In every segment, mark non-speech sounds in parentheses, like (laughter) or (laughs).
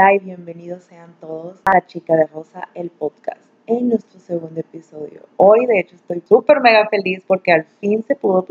Hola y bienvenidos sean todos a Chica de Rosa, el podcast, en nuestro segundo episodio. Hoy, de hecho, estoy súper mega feliz porque al fin se pudo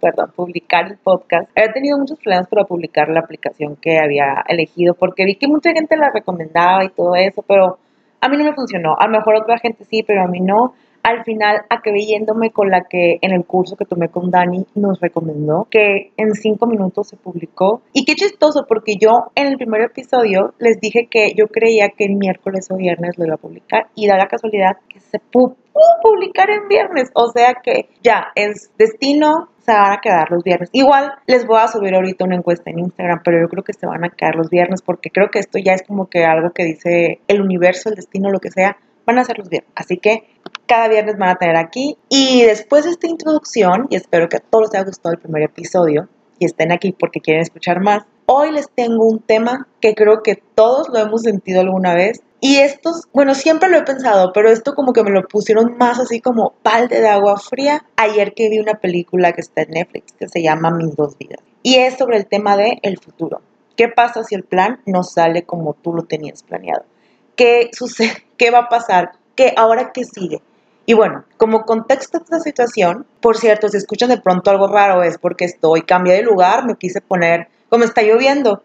perdón, publicar el podcast. Había tenido muchos problemas para publicar la aplicación que había elegido porque vi que mucha gente la recomendaba y todo eso, pero a mí no me funcionó. A lo mejor otra gente sí, pero a mí no al final acabé yéndome con la que en el curso que tomé con Dani nos recomendó, que en cinco minutos se publicó. Y qué chistoso, porque yo en el primer episodio les dije que yo creía que el miércoles o viernes lo iba a publicar y da la casualidad que se pudo publicar en viernes. O sea que ya es destino, se van a quedar los viernes. Igual les voy a subir ahorita una encuesta en Instagram, pero yo creo que se van a quedar los viernes porque creo que esto ya es como que algo que dice el universo, el destino, lo que sea, van a ser los viernes. Así que cada viernes van a tener aquí. Y después de esta introducción, y espero que a todos les haya gustado el primer episodio y estén aquí porque quieren escuchar más, hoy les tengo un tema que creo que todos lo hemos sentido alguna vez. Y estos, bueno, siempre lo he pensado, pero esto como que me lo pusieron más así como balde de agua fría ayer que vi una película que está en Netflix que se llama Mis dos vidas. Y es sobre el tema de el futuro. ¿Qué pasa si el plan no sale como tú lo tenías planeado? ¿Qué sucede? (laughs) ¿Qué va a pasar? ¿Qué ahora qué sigue? Y bueno, como contexto de esta situación, por cierto, si escuchan de pronto algo raro es porque estoy, cambié de lugar, me quise poner, como está lloviendo,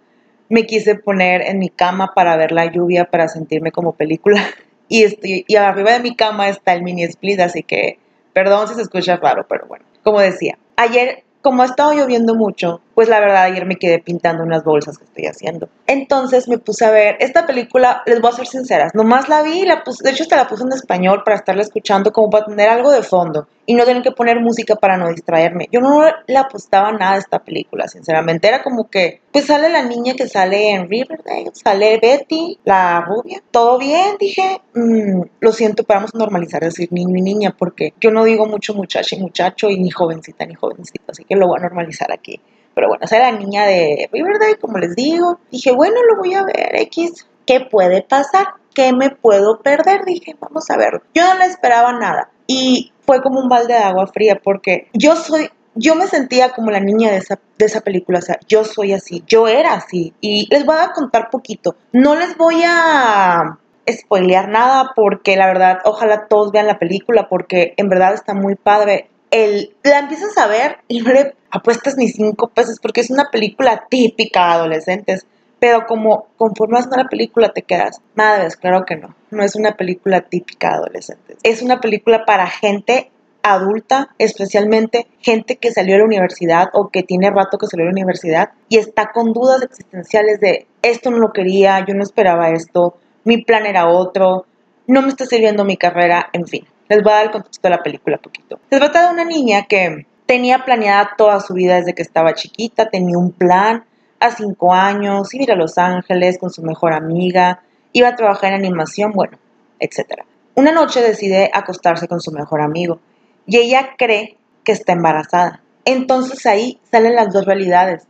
me quise poner en mi cama para ver la lluvia, para sentirme como película. (laughs) Y, estoy, y arriba de mi cama está el mini split, así que perdón si se escucha raro, pero bueno, como decía, ayer como ha estado lloviendo mucho, pues la verdad ayer me quedé pintando unas bolsas que estoy haciendo. Entonces me puse a ver esta película, les voy a ser sinceras, nomás la vi, la puse, de hecho hasta la puse en español para estarla escuchando como para tener algo de fondo y no tener que poner música para no distraerme. Yo no le apostaba nada a esta película, sinceramente. Era como que, pues sale la niña que sale en Riverdale, sale Betty, la rubia. Todo bien, dije, mm, lo siento, pero vamos a normalizar decir niño y niña porque yo no digo mucho muchacho y muchacho y ni jovencita ni jovencita, así que lo voy a normalizar aquí. Pero bueno, esa la niña de Riverdale, como les digo. Dije, bueno, lo voy a ver, X. ¿Qué puede pasar? ¿Qué me puedo perder? Dije, vamos a verlo. Yo no le esperaba nada. Y fue como un balde de agua fría porque yo soy, yo me sentía como la niña de esa, de esa película, o sea, yo soy así, yo era así. Y les voy a contar poquito. No les voy a spoilear nada porque la verdad, ojalá todos vean la película porque en verdad está muy padre el, la empiezas a ver y no le apuestas ni cinco pesos porque es una película típica de adolescentes. Pero como conforme a la película te quedas, madres, claro que no. No es una película típica de adolescentes. Es una película para gente adulta, especialmente gente que salió de la universidad o que tiene rato que salió de la universidad y está con dudas existenciales de esto no lo quería, yo no esperaba esto, mi plan era otro, no me está sirviendo mi carrera, en fin. Les voy a dar el contexto de la película poquito. Se trata de una niña que tenía planeada toda su vida desde que estaba chiquita, tenía un plan a cinco años, iba a ir a Los Ángeles con su mejor amiga, iba a trabajar en animación, bueno, etc. Una noche decide acostarse con su mejor amigo y ella cree que está embarazada. Entonces ahí salen las dos realidades.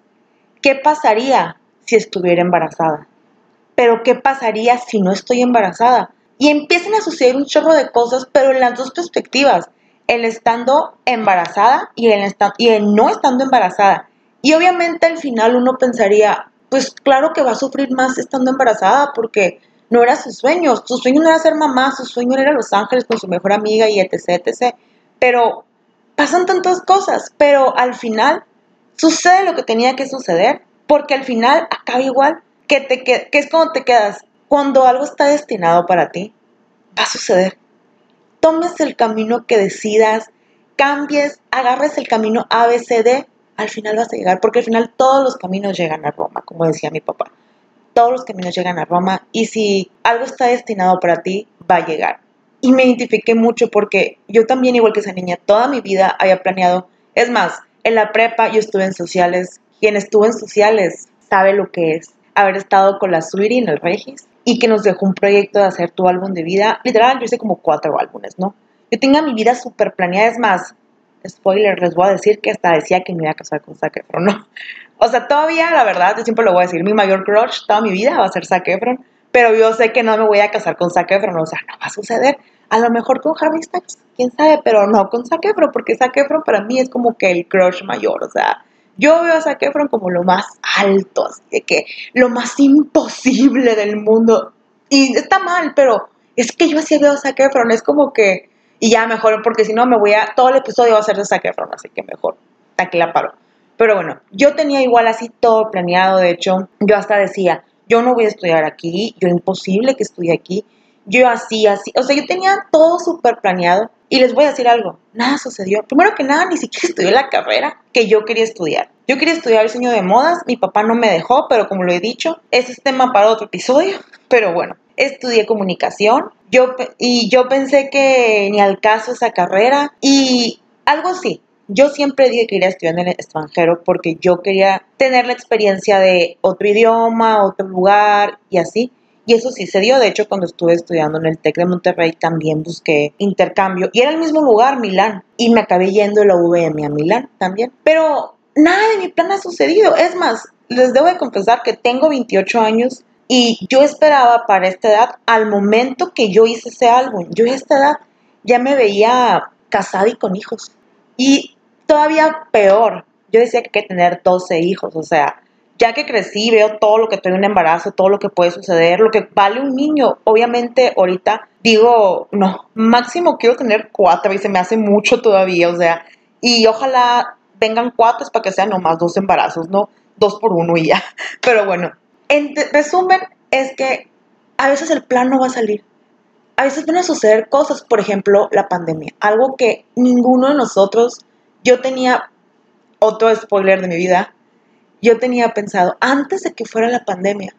¿Qué pasaría si estuviera embarazada? Pero ¿qué pasaría si no estoy embarazada? y empiezan a suceder un chorro de cosas, pero en las dos perspectivas, el estando embarazada y el, y el no estando embarazada. Y obviamente al final uno pensaría, pues claro que va a sufrir más estando embarazada porque no era su sueño, su sueño no era ser mamá, su sueño era Los Ángeles con su mejor amiga y etc, etc. Pero pasan tantas cosas, pero al final sucede lo que tenía que suceder, porque al final acaba igual, que, te, que es cuando te quedas, cuando algo está destinado para ti, va a suceder. Tomes el camino que decidas, cambies, agarres el camino ABCD, al final vas a llegar, porque al final todos los caminos llegan a Roma, como decía mi papá. Todos los caminos llegan a Roma y si algo está destinado para ti, va a llegar. Y me identifiqué mucho porque yo también, igual que esa niña, toda mi vida había planeado. Es más, en la prepa yo estuve en sociales. Quien estuvo en sociales sabe lo que es haber estado con la Sweetie en el Regis y que nos dejó un proyecto de hacer tu álbum de vida. Literal, yo hice como cuatro álbumes, ¿no? Yo tenía mi vida súper planeada, es más, spoiler, les voy a decir que hasta decía que me iba a casar con Zac Efron, ¿no? O sea, todavía, la verdad, yo siempre lo voy a decir, mi mayor crush toda mi vida va a ser Zac Efron, pero yo sé que no me voy a casar con Zac Efron, o sea, no va a suceder. A lo mejor con Harry Styles, quién sabe, pero no con Zac Efron, porque Zac Efron para mí es como que el crush mayor, o sea, Yo veo a Zac Efron como lo más alto, así de que lo más imposible del mundo. Y está mal, pero es que yo así veo a Zac Efron, es como que, y ya mejor, porque si no me voy a, todo el episodio va a ser de Zac Efron, así que mejor, aquí la paro. Pero bueno, yo tenía igual así todo planeado, de hecho, yo hasta decía, yo no voy a estudiar aquí, yo imposible que estudie aquí, yo así, así, o sea, yo tenía todo súper planeado y les voy a decir algo, nada sucedió. Primero que nada, ni siquiera (laughs) estudié la carrera que yo quería estudiar. Yo quería estudiar diseño de modas, mi papá no me dejó, pero como lo he dicho, ese es tema para otro episodio, (laughs) pero bueno, estudié comunicación yo, y yo pensé que ni al caso esa carrera y algo así. Yo siempre dije que quería estudiar en el extranjero porque yo quería tener la experiencia de otro idioma, otro lugar y así. Y eso sí se dio, de hecho, cuando estuve estudiando en el TEC de Monterrey también busqué intercambio. Y era el mismo lugar, Milán. Y me acabé yendo a la UVM a Milán también. Pero nada de mi plan ha sucedido. Es más, les debo de confesar que tengo 28 años y yo esperaba para esta edad, al momento que yo hice ese álbum, yo a esta edad ya me veía casada y con hijos. Y todavía peor, yo decía que hay que tener 12 hijos, o sea, ya que crecí, veo todo lo que tiene un embarazo, todo lo que puede suceder, lo que vale un niño. Obviamente, ahorita digo, no, máximo quiero tener cuatro y se me hace mucho todavía, o sea, y ojalá vengan cuatro para que sean nomás dos embarazos, no dos por uno y ya. (laughs) Pero bueno, en resumen, es que a veces el plan no va a salir. A veces van a suceder cosas, por ejemplo, la pandemia, algo que ninguno de nosotros, yo tenía otro spoiler de mi vida, yo tenía pensado, antes de que fuera la pandemia,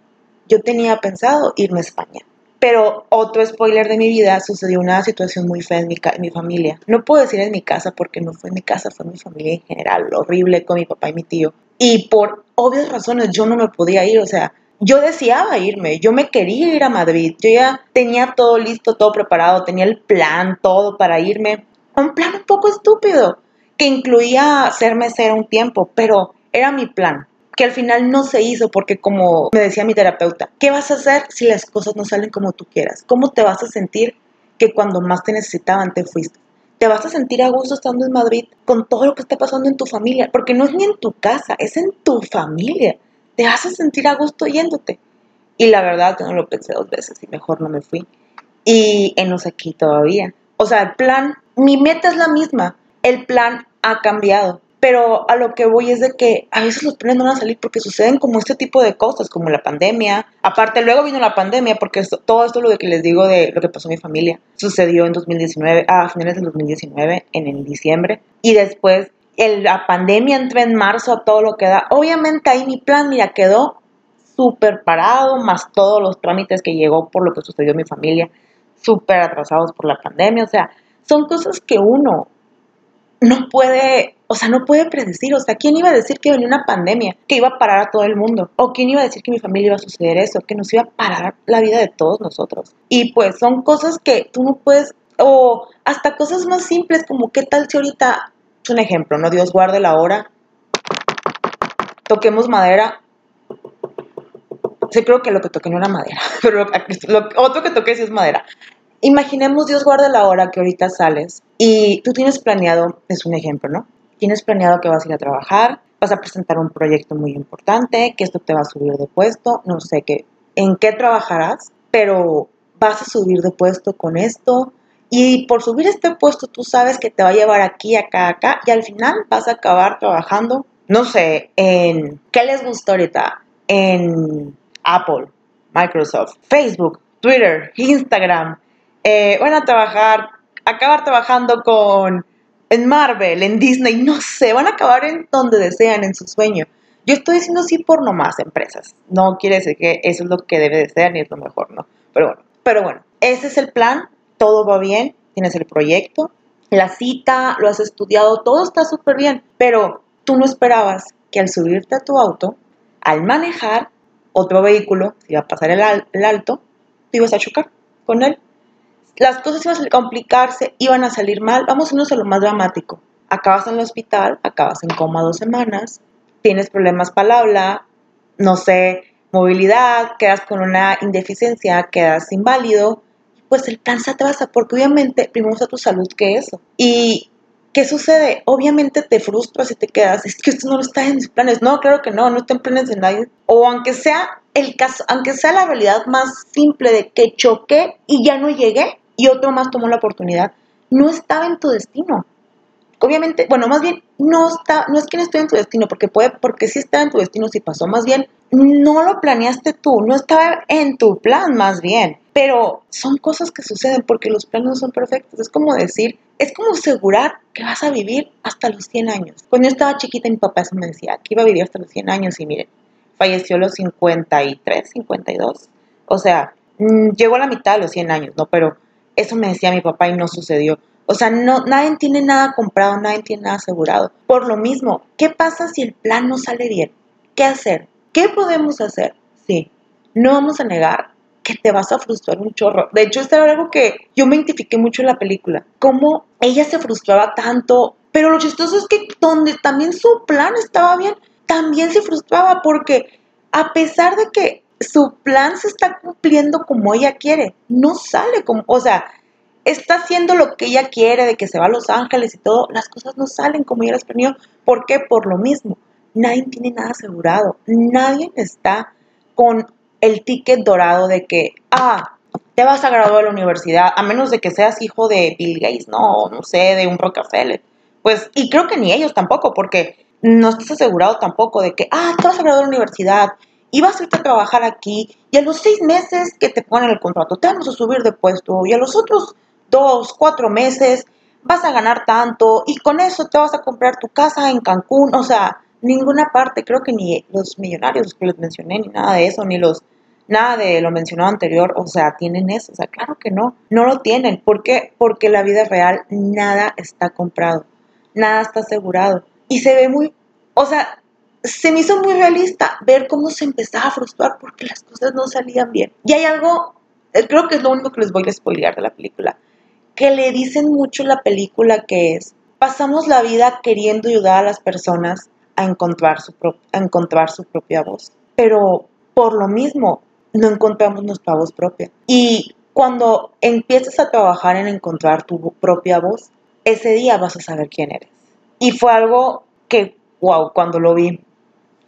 yo tenía pensado irme a España. Pero otro spoiler de mi vida, sucedió una situación muy fea en mi, en mi familia. No puedo decir en mi casa porque no fue en mi casa, fue en mi familia en general, horrible con mi papá y mi tío. Y por obvias razones yo no me podía ir, o sea, yo deseaba irme, yo me quería ir a Madrid, yo ya tenía todo listo, todo preparado, tenía el plan, todo para irme. Un plan un poco estúpido, que incluía ser mesera un tiempo, pero era mi plan que al final no se hizo porque como me decía mi terapeuta, ¿qué vas a hacer si las cosas no salen como tú quieras? ¿Cómo te vas a sentir que cuando más te necesitaban te fuiste? ¿Te vas a sentir a gusto estando en Madrid con todo lo que está pasando en tu familia? Porque no es ni en tu casa, es en tu familia. Te vas a sentir a gusto yéndote. Y la verdad, yo no lo pensé dos veces y mejor no me fui. Y enos aquí todavía. O sea, el plan, mi meta es la misma. El plan ha cambiado pero a lo que voy es de que a veces los planes no van a salir porque suceden como este tipo de cosas, como la pandemia. Aparte, luego vino la pandemia porque todo esto lo que les digo de lo que pasó en mi familia sucedió en 2019, a finales del 2019, en el diciembre. Y después la pandemia entró en marzo, todo lo que da. Obviamente ahí mi plan, mira, quedó súper parado, más todos los trámites que llegó por lo que sucedió en mi familia, súper atrasados por la pandemia. O sea, son cosas que uno no puede o sea, no puede predecir. O sea, ¿quién iba a decir que venía una pandemia que iba a parar a todo el mundo? ¿O quién iba a decir que mi familia iba a suceder eso? Que nos iba a parar la vida de todos nosotros. Y pues son cosas que tú no puedes, o hasta cosas más simples como qué tal si ahorita, es un ejemplo, ¿no? Dios guarde la hora, toquemos madera. Sí, creo que lo que toqué no era madera, (laughs) pero lo, otro que toqué sí es madera. Imaginemos, Dios guarde la hora que ahorita sales y tú tienes planeado, es un ejemplo, ¿no? tienes planeado que vas a ir a trabajar, vas a presentar un proyecto muy importante, que esto te va a subir de puesto, no sé qué, en qué trabajarás, pero vas a subir de puesto con esto y por subir este puesto tú sabes que te va a llevar aquí, acá, acá y al final vas a acabar trabajando, no sé, en qué les gusta ahorita, en Apple, Microsoft, Facebook, Twitter, Instagram, eh, van a trabajar, acabar trabajando con en Marvel, en Disney, no sé, van a acabar en donde desean, en su sueño. Yo estoy diciendo sí por nomás empresas. No quiere decir que eso es lo que debe de ser ni es lo mejor, no. Pero bueno, pero bueno, ese es el plan, todo va bien, tienes el proyecto, la cita, lo has estudiado, todo está súper bien, pero tú no esperabas que al subirte a tu auto, al manejar otro vehículo, si iba a pasar el, el alto, te ibas a chocar con él las cosas iban a complicarse, iban a salir mal. Vamos a irnos a lo más dramático. Acabas en el hospital, acabas en coma dos semanas, tienes problemas para habla, no sé, movilidad, quedas con una indeficiencia, quedas inválido, pues el plan se atrasa, porque obviamente primero a tu salud que eso. Y ¿qué sucede? Obviamente te frustras y te quedas, es que esto no está en mis planes. No, claro que no, no está en planes de nadie. O aunque sea el caso, aunque sea la realidad más simple de que choqué y ya no llegué y otro más tomó la oportunidad, no estaba en tu destino. Obviamente, bueno, más bien no está, no es que no esté en tu destino, porque puede, porque sí está en tu destino si pasó, más bien no lo planeaste tú, no estaba en tu plan más bien, pero son cosas que suceden porque los planes no son perfectos, es como decir, es como asegurar que vas a vivir hasta los 100 años. Cuando yo estaba chiquita mi papá eso me decía, que iba a vivir hasta los 100 años y miren, falleció a los 53, 52, o sea, mm, llegó a la mitad de los 100 años, ¿no? Pero eso me decía mi papá y no sucedió. O sea, no, nadie tiene nada comprado, nadie tiene nada asegurado. Por lo mismo, ¿qué pasa si el plan no sale bien? ¿Qué hacer? ¿Qué podemos hacer? Sí, no vamos a negar que te vas a frustrar un chorro. De hecho, esto era algo que yo me identifiqué mucho en la película. Cómo ella se frustraba tanto, pero lo chistoso es que donde también su plan estaba bien, también se frustraba porque a pesar de que su plan se está cumpliendo como ella quiere, no sale como, o sea, está haciendo lo que ella quiere, de que se va a Los Ángeles y todo, las cosas no salen como ella las planeó. ¿Por qué? Por lo mismo. Nadie tiene nada asegurado. Nadie está con el ticket dorado de que, ah, te vas a graduar de la universidad, a menos de que seas hijo de Bill Gates, no, no sé, de un Rockefeller. Pues, y creo que ni ellos tampoco, porque no estás asegurado tampoco de que, ah, te vas a graduar de la universidad y vas a irte a trabajar aquí y a los seis meses que te ponen el contrato te vamos a subir de puesto y a los otros dos, cuatro meses, vas a ganar tanto y con eso te vas a comprar tu casa en Cancún, o sea, ninguna parte, creo que ni los millonarios que les mencioné, ni nada de eso, ni los, nada de lo mencionado anterior, o sea, tienen eso, o sea, claro que no, no lo tienen, ¿por qué? Porque la vida real nada está comprado, nada está asegurado y se ve muy, o sea, se me hizo muy realista ver cómo se empezaba a frustrar porque las cosas no salían bien. Y hay algo, eh, creo que es lo único que les voy a spoilear de la película que le dicen mucho la película que es, pasamos la vida queriendo ayudar a las personas a encontrar su, a encontrar su propia voz, pero por lo mismo no encontramos nuestra voz propia. Y cuando empiezas a trabajar en encontrar tu propia voz, ese día vas a saber quién eres. Y fue algo que, wow, cuando lo vi,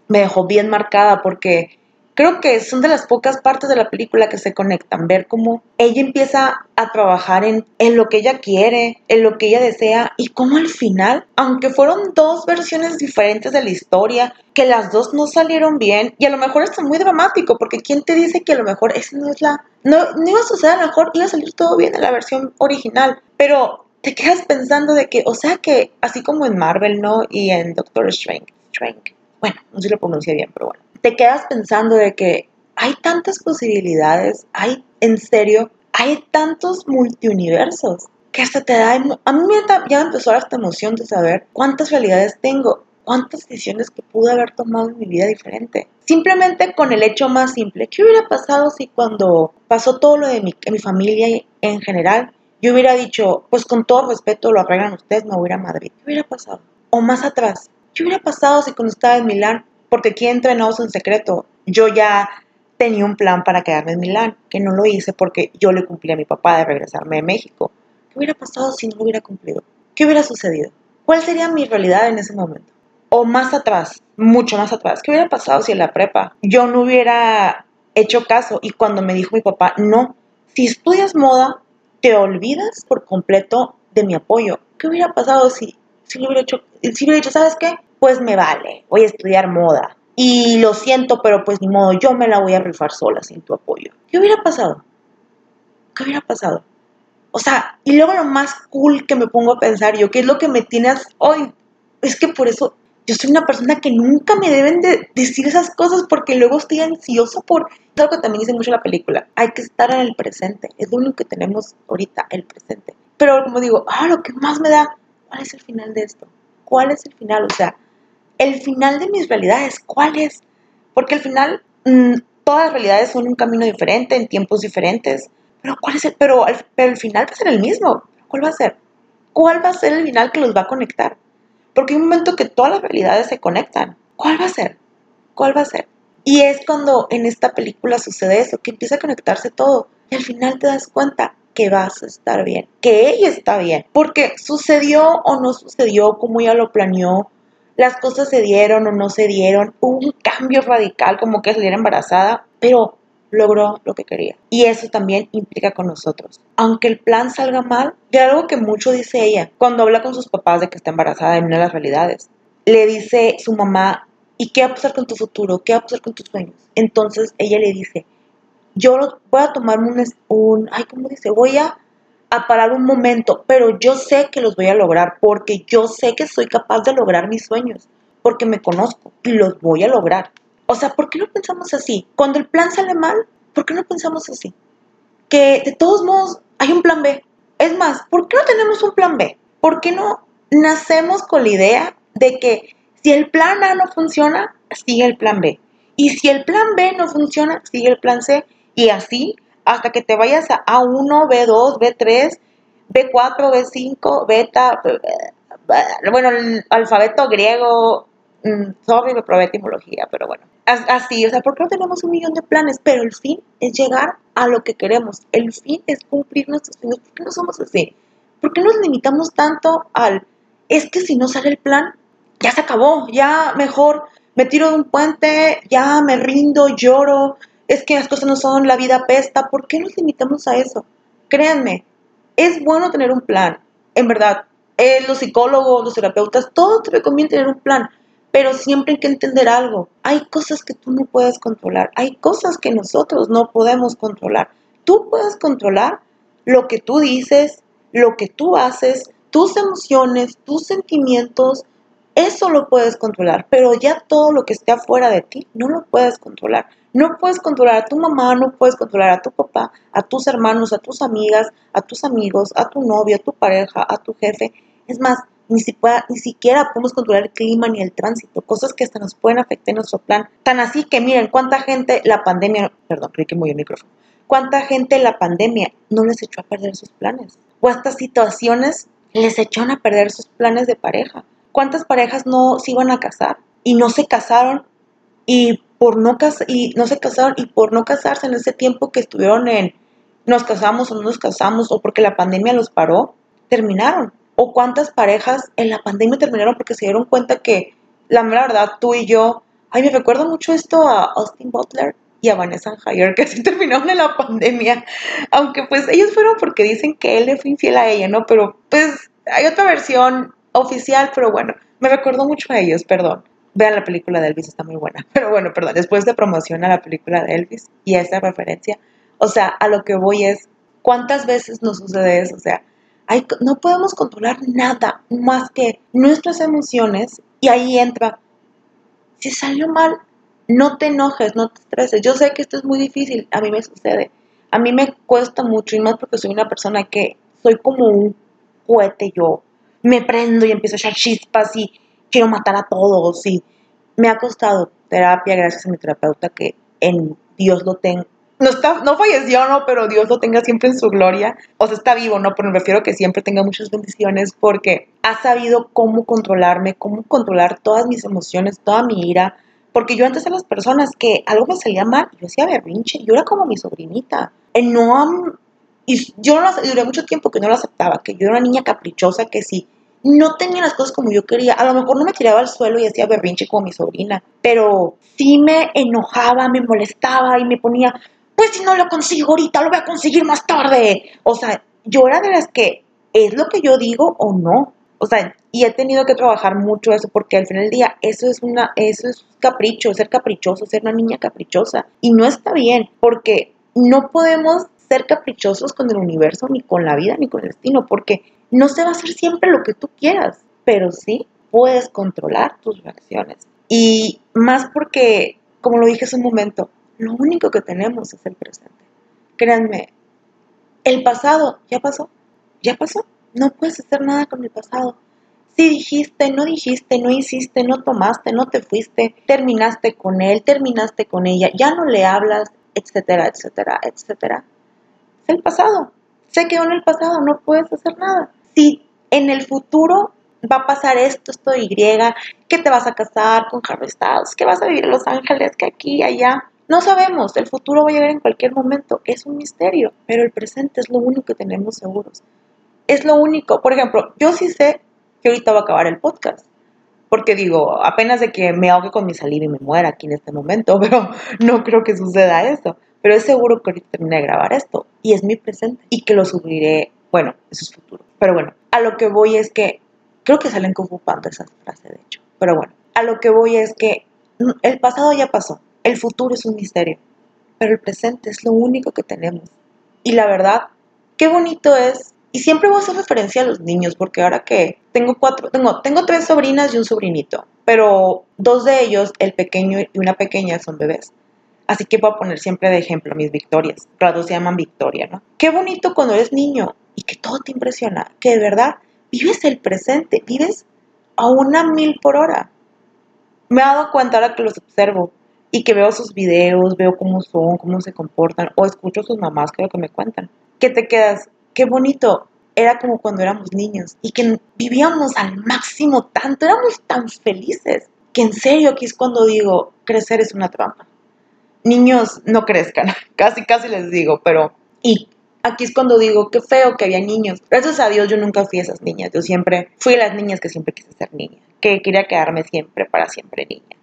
me dejó bien marcada porque creo que son de las pocas partes de la película que se conectan, ver cómo ella empieza a trabajar en, en lo que ella quiere, en lo que ella desea y cómo al final, aunque fueron dos versiones diferentes de la historia, que las dos no salieron bien y a lo mejor está muy dramático porque quién te dice que a lo mejor esa no es la... No, no iba a suceder, a lo mejor iba a salir todo bien en la versión original, pero te quedas pensando de que, o sea que, así como en Marvel, ¿no? Y en Doctor Strange, Strange, bueno, no sé si lo pronuncia bien, pero bueno te quedas pensando de que hay tantas posibilidades, hay, en serio, hay tantos multiuniversos que hasta te da, a mí ya empezó esta emoción de saber cuántas realidades tengo, cuántas decisiones que pude haber tomado en mi vida diferente. Simplemente con el hecho más simple, ¿qué hubiera pasado si cuando pasó todo lo de mi familia en general, yo hubiera dicho, pues con todo respeto lo arreglan ustedes, me voy a Madrid? ¿Qué hubiera pasado? O más atrás, ¿qué hubiera pasado si cuando estaba en Milán porque aquí entre en secreto, yo ya tenía un plan para quedarme en Milán, que no lo hice porque yo le cumplí a mi papá de regresarme de México. ¿Qué hubiera pasado si no lo hubiera cumplido? ¿Qué hubiera sucedido? ¿Cuál sería mi realidad en ese momento? O más atrás, mucho más atrás, ¿qué hubiera pasado si en la prepa yo no hubiera hecho caso y cuando me dijo mi papá, no, si estudias moda, te olvidas por completo de mi apoyo. ¿Qué hubiera pasado si, si, hubiera, hecho, si hubiera dicho, ¿sabes qué? pues me vale, voy a estudiar moda. Y lo siento, pero pues ni modo, yo me la voy a rifar sola sin tu apoyo. ¿Qué hubiera pasado? ¿Qué hubiera pasado? O sea, y luego lo más cool que me pongo a pensar yo, ¿qué es lo que me tienes hoy? Es que por eso yo soy una persona que nunca me deben de decir esas cosas porque luego estoy ansioso por... Es algo que también dice mucho la película. Hay que estar en el presente. Es lo único que tenemos ahorita, el presente. Pero como digo, ah, lo que más me da, ¿cuál es el final de esto? ¿Cuál es el final? O sea, el final de mis realidades, ¿cuál es? Porque al final mm, todas las realidades son un camino diferente, en tiempos diferentes, pero ¿cuál es el, pero, el final va a ser el mismo? ¿Cuál va a ser? ¿Cuál va a ser el final que los va a conectar? Porque hay un momento que todas las realidades se conectan. ¿Cuál va a ser? ¿Cuál va a ser? Y es cuando en esta película sucede eso, que empieza a conectarse todo. Y al final te das cuenta, que vas a estar bien, que ella está bien, porque sucedió o no sucedió como ella lo planeó, las cosas se dieron o no se dieron, hubo un cambio radical como que saliera embarazada, pero logró lo que quería. Y eso también implica con nosotros. Aunque el plan salga mal, de algo que mucho dice ella cuando habla con sus papás de que está embarazada en una de las realidades. Le dice su mamá, ¿y qué va a pasar con tu futuro? ¿Qué va a pasar con tus sueños? Entonces ella le dice, yo voy a tomarme un, un ay, ¿cómo dice? Voy a, a parar un momento, pero yo sé que los voy a lograr porque yo sé que soy capaz de lograr mis sueños, porque me conozco y los voy a lograr. O sea, ¿por qué no pensamos así? Cuando el plan sale mal, ¿por qué no pensamos así? Que de todos modos hay un plan B. Es más, ¿por qué no tenemos un plan B? ¿Por qué no nacemos con la idea de que si el plan A no funciona, sigue el plan B? Y si el plan B no funciona, sigue el plan C. Y así hasta que te vayas a A1, B2, B3, B4, B5, beta, bueno, el alfabeto griego, mm, sorry, me probé etimología, pero bueno. Así, o sea, ¿por qué no tenemos un millón de planes? Pero el fin es llegar a lo que queremos. El fin es cumplir nuestros sueños. ¿Por qué no somos así? ¿Por qué nos limitamos tanto al, es que si no sale el plan, ya se acabó, ya mejor me tiro de un puente, ya me rindo, lloro, es que las cosas no son, la vida pesta. ¿Por qué nos limitamos a eso? Créanme, es bueno tener un plan. En verdad, eh, los psicólogos, los terapeutas, todos te recomiendan tener un plan. Pero siempre hay que entender algo. Hay cosas que tú no puedes controlar. Hay cosas que nosotros no podemos controlar. Tú puedes controlar lo que tú dices, lo que tú haces, tus emociones, tus sentimientos, eso lo puedes controlar, pero ya todo lo que esté afuera de ti no lo puedes controlar. No puedes controlar a tu mamá, no puedes controlar a tu papá, a tus hermanos, a tus amigas, a tus amigos, a tu novio, a tu pareja, a tu jefe. Es más, ni, ni siquiera podemos controlar el clima ni el tránsito, cosas que hasta nos pueden afectar en nuestro plan. Tan así que miren cuánta gente la pandemia, perdón, creí que muy el micrófono, cuánta gente la pandemia no les echó a perder sus planes. O estas situaciones les echaron a perder sus planes de pareja ¿Cuántas parejas no se iban a casar y no se casaron y por no y no se casaron y por no casarse en ese tiempo que estuvieron en nos casamos o no nos casamos o porque la pandemia los paró, terminaron? ¿O cuántas parejas en la pandemia terminaron porque se dieron cuenta que la verdad tú y yo, ay, me recuerdo mucho esto a Austin Butler y a Vanessa Hire, que se (laughs) terminaron en la pandemia, aunque pues ellos fueron porque dicen que él le fue infiel a ella, ¿no? Pero pues hay otra versión oficial, pero bueno, me recuerdo mucho a ellos, perdón. Vean la película de Elvis, está muy buena. (laughs) Pero bueno, perdón, después de promoción a la película de Elvis y a esa referencia, o sea, a lo que voy es, ¿cuántas veces nos sucede eso? O sea, no podemos controlar nada más que nuestras emociones y ahí entra, si salió mal, no te enojes, no te estreses. Yo sé que esto es muy difícil, a mí me sucede. A mí me cuesta mucho y más porque soy una persona que soy como un cohete yo me prendo y empiezo a echar chispas y quiero matar a todos y me ha costado terapia gracias a mi terapeuta que en Dios lo tenga. No, está, no falleció, no, pero Dios lo tenga siempre en su gloria. O sea, está vivo, ¿no? Pero me refiero a que siempre tenga muchas bendiciones porque ha sabido cómo controlarme, cómo controlar todas mis emociones, toda mi ira. Porque yo antes a las personas que algo me salía mal, yo hacía berrinche, yo era como mi sobrinita. No, y yo no, duré mucho tiempo que no lo aceptaba, que yo era una niña caprichosa, que sí no tenía las cosas como yo quería. A lo mejor no me tiraba al suelo y hacía berrinche como mi sobrina, pero sí me enojaba, me molestaba y me ponía, pues si no lo consigo ahorita, lo voy a conseguir más tarde. O sea, yo era de las que es lo que yo digo o no. O sea, y he tenido que trabajar mucho eso porque al final del día eso es una eso es capricho, ser caprichoso, ser una niña caprichosa y no está bien porque no podemos ser caprichosos con el universo ni con la vida ni con el destino porque no se va a hacer siempre lo que tú quieras, pero sí puedes controlar tus reacciones. Y más porque, como lo dije hace un momento, lo único que tenemos es el presente. Créanme, el pasado ya pasó, ya pasó. No puedes hacer nada con el pasado. Si dijiste, no dijiste, no hiciste, no tomaste, no te fuiste, terminaste con él, terminaste con ella, ya no le hablas, etcétera, etcétera, etcétera. Es el pasado. Se quedó en el pasado, no puedes hacer nada si en el futuro va a pasar esto, esto Y, que te vas a casar con Harry Styles, que vas a vivir en Los Ángeles, que aquí allá, No sabemos, el futuro va a llegar en cualquier momento, es un misterio, pero el presente es lo único que tenemos seguros. Es lo único, por ejemplo, yo sí sé que ahorita va a acabar el podcast, porque digo, apenas de que me ahogue con mi saliva y me muera aquí en este momento, (laughs) pero no creo que suceda eso. Pero es seguro que ahorita termine de grabar esto y es mi presente y que lo subiré, bueno, eso es futuro. Pero bueno, a lo que voy es que, creo que salen ocupando esa frase de hecho, pero bueno, a lo que voy es que el pasado ya pasó, el futuro es un misterio, pero el presente es lo único que tenemos. Y la verdad, qué bonito es. Y siempre voy a hacer referencia a los niños, porque ahora que tengo cuatro, tengo, tengo tres sobrinas y un sobrinito, pero dos de ellos, el pequeño y una pequeña, son bebés. Así que voy a poner siempre de ejemplo mis victorias. Las se llaman Victoria, ¿no? Qué bonito cuando eres niño y que todo te impresiona, que de verdad vives el presente, vives a una mil por hora. Me he dado cuenta ahora que los observo y que veo sus videos, veo cómo son, cómo se comportan, o escucho a sus mamás que lo que me cuentan, que te quedas, qué bonito, era como cuando éramos niños y que vivíamos al máximo tanto, éramos tan felices, que en serio aquí es cuando digo, crecer es una trampa. Niños no crezcan, (laughs) casi casi les digo, pero y aquí es cuando digo, qué feo que había niños. Gracias a Dios yo nunca fui esas niñas, yo siempre fui las niñas que siempre quise ser niña, que quería quedarme siempre para siempre niña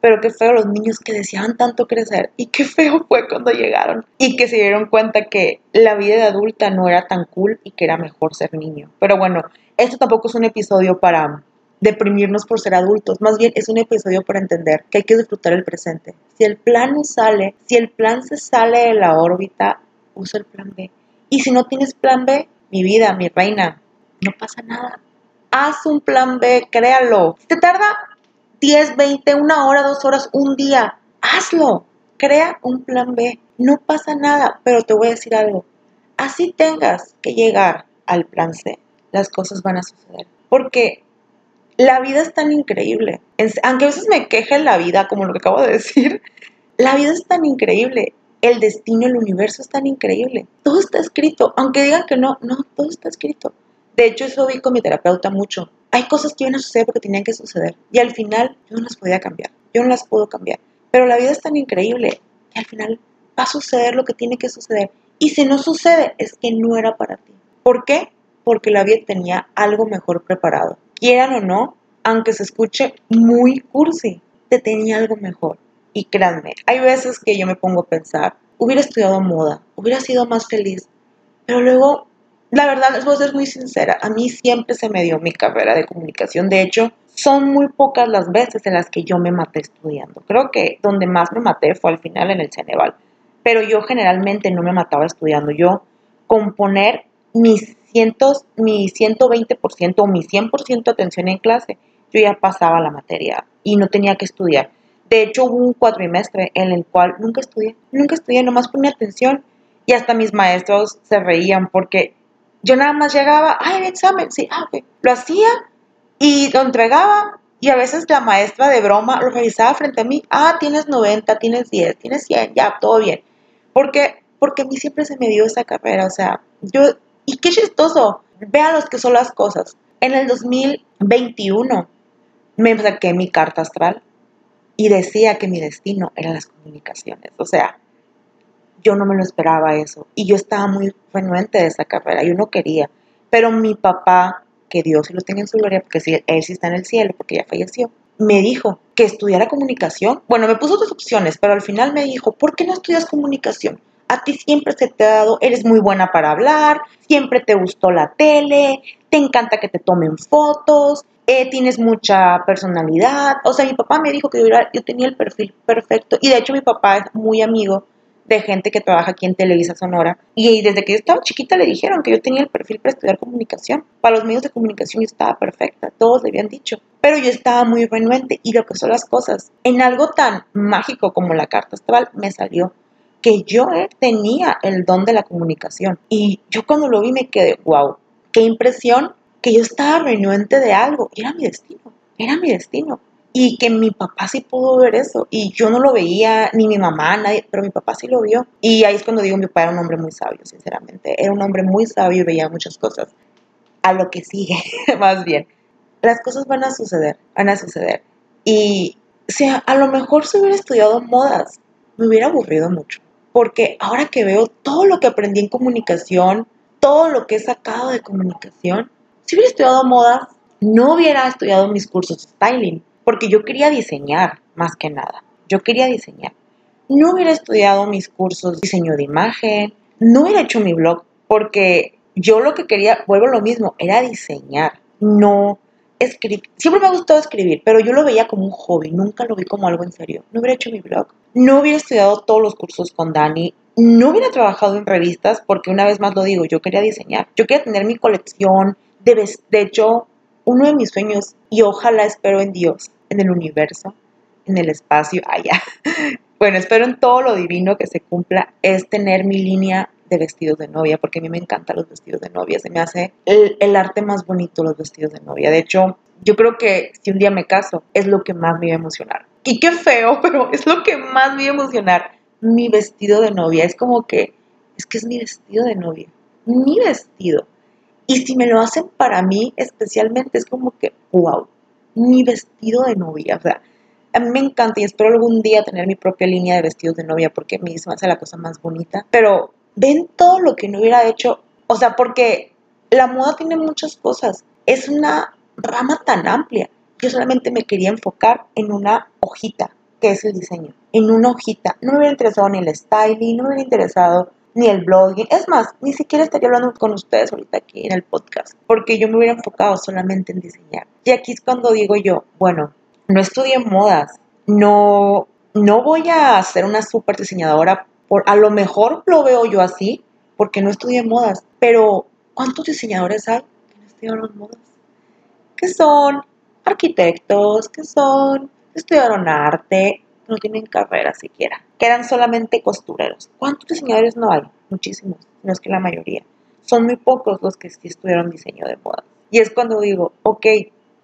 pero qué feo los niños que deseaban tanto crecer y qué feo fue cuando llegaron y que se dieron cuenta que la vida de adulta no era tan cool y que era mejor ser niño. Pero bueno, esto tampoco es un episodio para deprimirnos por ser adultos, más bien es un episodio para entender que hay que disfrutar el presente. Si el plan no sale, si el plan se sale de la órbita, usa el plan B. Y si no tienes plan B, mi vida, mi reina, no pasa nada. Haz un plan B, créalo. Te tarda 10, 20, una hora, dos horas, un día. Hazlo. Crea un plan B. No pasa nada, pero te voy a decir algo. Así tengas que llegar al plan C, las cosas van a suceder. Porque la vida es tan increíble. Aunque a veces me queje en la vida, como lo que acabo de decir, (laughs) la vida es tan increíble. El destino, el universo es tan increíble. Todo está escrito. Aunque digan que no, no, todo está escrito. De hecho, eso vi con mi terapeuta mucho hay cosas que iban a suceder porque tenían que suceder. Y al final yo no las podía cambiar. Yo no las puedo cambiar. Pero la vida es tan increíble que al final va a suceder lo que tiene que suceder. Y si no sucede, es que no era para ti. ¿Por qué? Porque la vida tenía algo mejor preparado. Quieran o no, aunque se escuche muy cursi, te tenía algo mejor. Y créanme, hay veces que yo me pongo a pensar, hubiera estudiado moda, hubiera sido más feliz. Pero luego la verdad, les voy a ser muy sincera, a mí siempre se me dio mi carrera de comunicación. De hecho, son muy pocas las veces en las que yo me maté estudiando. Creo que donde más me maté fue al final en el Ceneval. Pero yo generalmente no me mataba estudiando. Yo componer mis cientos, mi 120% o mi 100% de atención en clase, yo ya pasaba la materia y no tenía que estudiar. De hecho, hubo un cuatrimestre en el cual nunca estudié, nunca estudié, nomás ponía atención y hasta mis maestros se reían porque yo nada más llegaba, ay, el examen, sí, ah, ok. Lo hacía y lo entregaba y a veces la maestra de broma lo revisaba frente a mí, ah, tienes 90, tienes 10, tienes 100, ya, todo bien. Porque, porque a mí siempre se me dio esa carrera, o sea, yo, y qué chistoso, vean los que son las cosas. En el 2021 me saqué mi carta astral y decía que mi destino eran las comunicaciones, o sea, yo no me lo esperaba eso. Y yo estaba muy renuente de esa carrera, yo no quería. Pero mi papá, que Dios lo tenga en su gloria, porque él sí está en el cielo, porque ya falleció, me dijo que estudiara comunicación. Bueno, me puso dos opciones, pero al final me dijo, ¿por qué no estudias comunicación? A ti siempre se te ha dado, eres muy buena para hablar, siempre te gustó la tele, te encanta que te tomen fotos, eh, tienes mucha personalidad. O sea, mi papá me dijo que yo, tenía el perfil perfecto. Y de hecho mi papá es muy amigo de gente que trabaja aquí en Televisa Sonora. Y desde que yo estaba chiquita le dijeron que yo tenía el perfil para estudiar comunicación. Para los medios de comunicación yo estaba perfecta, todos le habían dicho. Pero yo estaba muy renuente y lo que son las cosas, en algo tan mágico como la carta astral, me salió que yo tenía el don de la comunicación. Y yo cuando lo vi me quedé, wow, qué impresión que yo estaba renuente de algo. Era mi destino, era mi destino. Y que mi papá sí pudo ver eso. Y yo no lo veía, ni mi mamá, nadie, pero mi papá sí lo vio. Y ahí es cuando digo, mi papá era un hombre muy sabio, sinceramente. Era un hombre muy sabio y veía muchas cosas. A lo que sigue, (laughs) más bien. Las cosas van a suceder, van a suceder. Y, o sea, a lo mejor si hubiera estudiado modas, me hubiera aburrido mucho. Porque ahora que veo todo lo que aprendí en comunicación, todo lo que he sacado de comunicación, si hubiera estudiado moda, no hubiera estudiado mis cursos de styling, porque yo quería diseñar más que nada. Yo quería diseñar. No hubiera estudiado mis cursos de diseño de imagen, no hubiera hecho mi blog, porque yo lo que quería, vuelvo a lo mismo, era diseñar, no escribir. Siempre me ha gustado escribir, pero yo lo veía como un hobby, nunca lo vi como algo en serio. No hubiera hecho mi blog, no hubiera estudiado todos los cursos con Dani, no hubiera trabajado en revistas, porque una vez más lo digo, yo quería diseñar, yo quería tener mi colección de, de hecho, uno de mis sueños, y ojalá espero en Dios, en el universo, en el espacio, (laughs) allá. bueno, espero en todo lo divino que se cumpla, es tener mi línea de vestidos de novia, porque a mí me encantan los vestidos de novia, se me hace el, arte más bonito los vestidos de novia. De hecho, yo creo que si un día me caso, es lo que más me iba a emocionar. Y qué feo, (laughs) pero es lo que más me iba a emocionar. Mi vestido de novia, es como que, es que es mi vestido de novia, mi vestido. Y si me lo hacen para mí, especialmente, es como que, wow, mi vestido de novia. O sea, a mí me encanta y espero algún día tener mi propia línea de vestidos de novia porque mí se me hace la cosa más bonita. Pero ven todo lo que no hubiera hecho. O sea, porque la moda tiene muchas cosas. Es una rama tan amplia. Yo solamente me quería enfocar en una hojita, que es el diseño. En una hojita. No me hubiera interesado ni el styling, no me hubiera interesado ni el blogging. Es más, ni siquiera estaría hablando con ustedes ahorita aquí en el podcast, porque yo me hubiera enfocado solamente en diseñar. Y aquí es cuando digo yo, bueno, no estudié modas, no, no voy a ser una super diseñadora por, a lo mejor lo veo yo así, porque no estudié modas, pero ¿cuántos diseñadores hay que no estudiaron modas? Que son arquitectos, que son, estudiaron arte, no tienen carrera siquiera, que eran solamente costureros. ¿Cuántos diseñadores no hay? Muchísimos, no es que la mayoría. Son muy pocos los que sí estudiaron diseño de modas. Y es cuando digo, ok,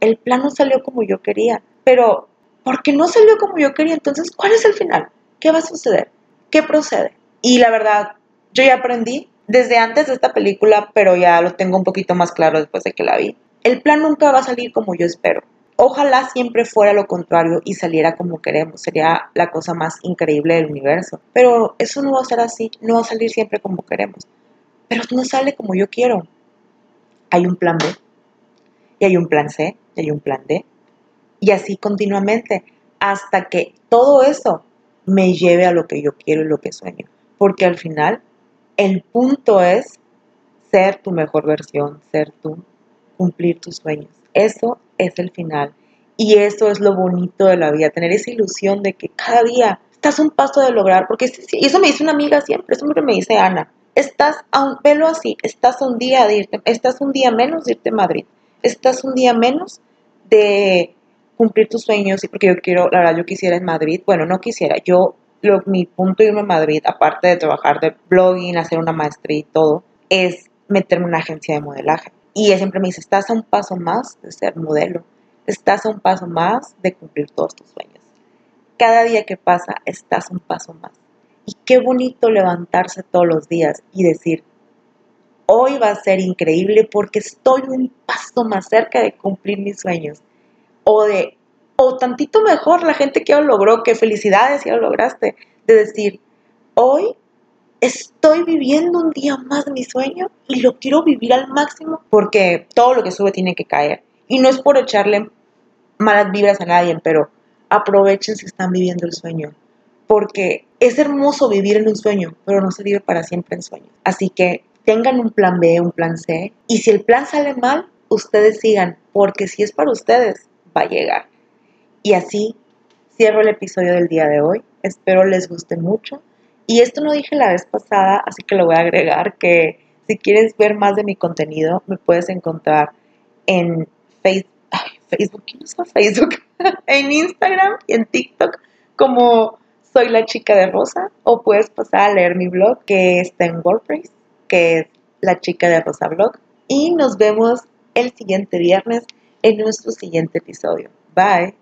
el plan no salió como yo quería, pero ¿por qué no salió como yo quería? Entonces, ¿cuál es el final? ¿Qué va a suceder? ¿qué procede? Y la verdad, yo ya aprendí desde antes de esta película, pero ya lo tengo un poquito más claro después de que la vi. El plan nunca va a salir como yo espero. Ojalá siempre fuera lo contrario y saliera como queremos. Sería la cosa más increíble del universo. Pero eso no va a ser así. No va a salir siempre como queremos. Pero no sale como yo quiero. Hay un plan B. Y hay un plan C. Y hay un plan D. Y así continuamente. Hasta que todo eso me lleve a lo que yo quiero y lo que sueño. Porque al final, el punto es ser tu mejor versión, ser tú, cumplir tus sueños. Eso es el final. Y eso es lo bonito de la vida, tener esa ilusión de que cada día estás un paso de lograr, porque eso me dice una amiga siempre, eso me dice Ana, estás a un pelo así, estás un día de irte, estás un día menos de irte a Madrid, estás un día menos de cumplir tus sueños porque yo quiero, la verdad, yo quisiera en Madrid, bueno, no quisiera, yo, lo, mi punto de irme a Madrid, aparte de trabajar de blogging, hacer una maestría y todo, es meterme en una agencia de modelaje. Y ella siempre me dice, estás a un paso más de ser modelo, estás a un paso más de cumplir todos tus sueños. Cada día que pasa, estás a un paso más. Y qué bonito levantarse todos los días y decir, hoy va a ser increíble porque estoy un paso más cerca de cumplir mis sueños o de, o tantito mejor la gente que ya lo logró, que felicidades, ya lo lograste, de decir, hoy estoy viviendo un día más mi sueño y lo quiero vivir al máximo porque todo lo que sube tiene que caer. Y no es por echarle malas vibras a nadie, pero aprovechen si están viviendo el sueño. Porque es hermoso vivir en un sueño, pero no se vive para siempre en sueño. Así que tengan un plan B, un plan C. Y si el plan sale mal, ustedes sigan, porque si es para ustedes, va a llegar. Y así cierro el episodio del día de hoy. Espero les guste mucho. Y esto no dije la vez pasada, así que lo voy a agregar, que si quieres ver más de mi contenido, me puedes encontrar en Facebook, Facebook, Facebook? (laughs) en Instagram y en TikTok como soy la chica de rosa o puedes pasar a leer mi blog que está en WordPress, que es la chica de rosa blog. Y nos vemos el siguiente viernes en nuestro siguiente episodio. Bye.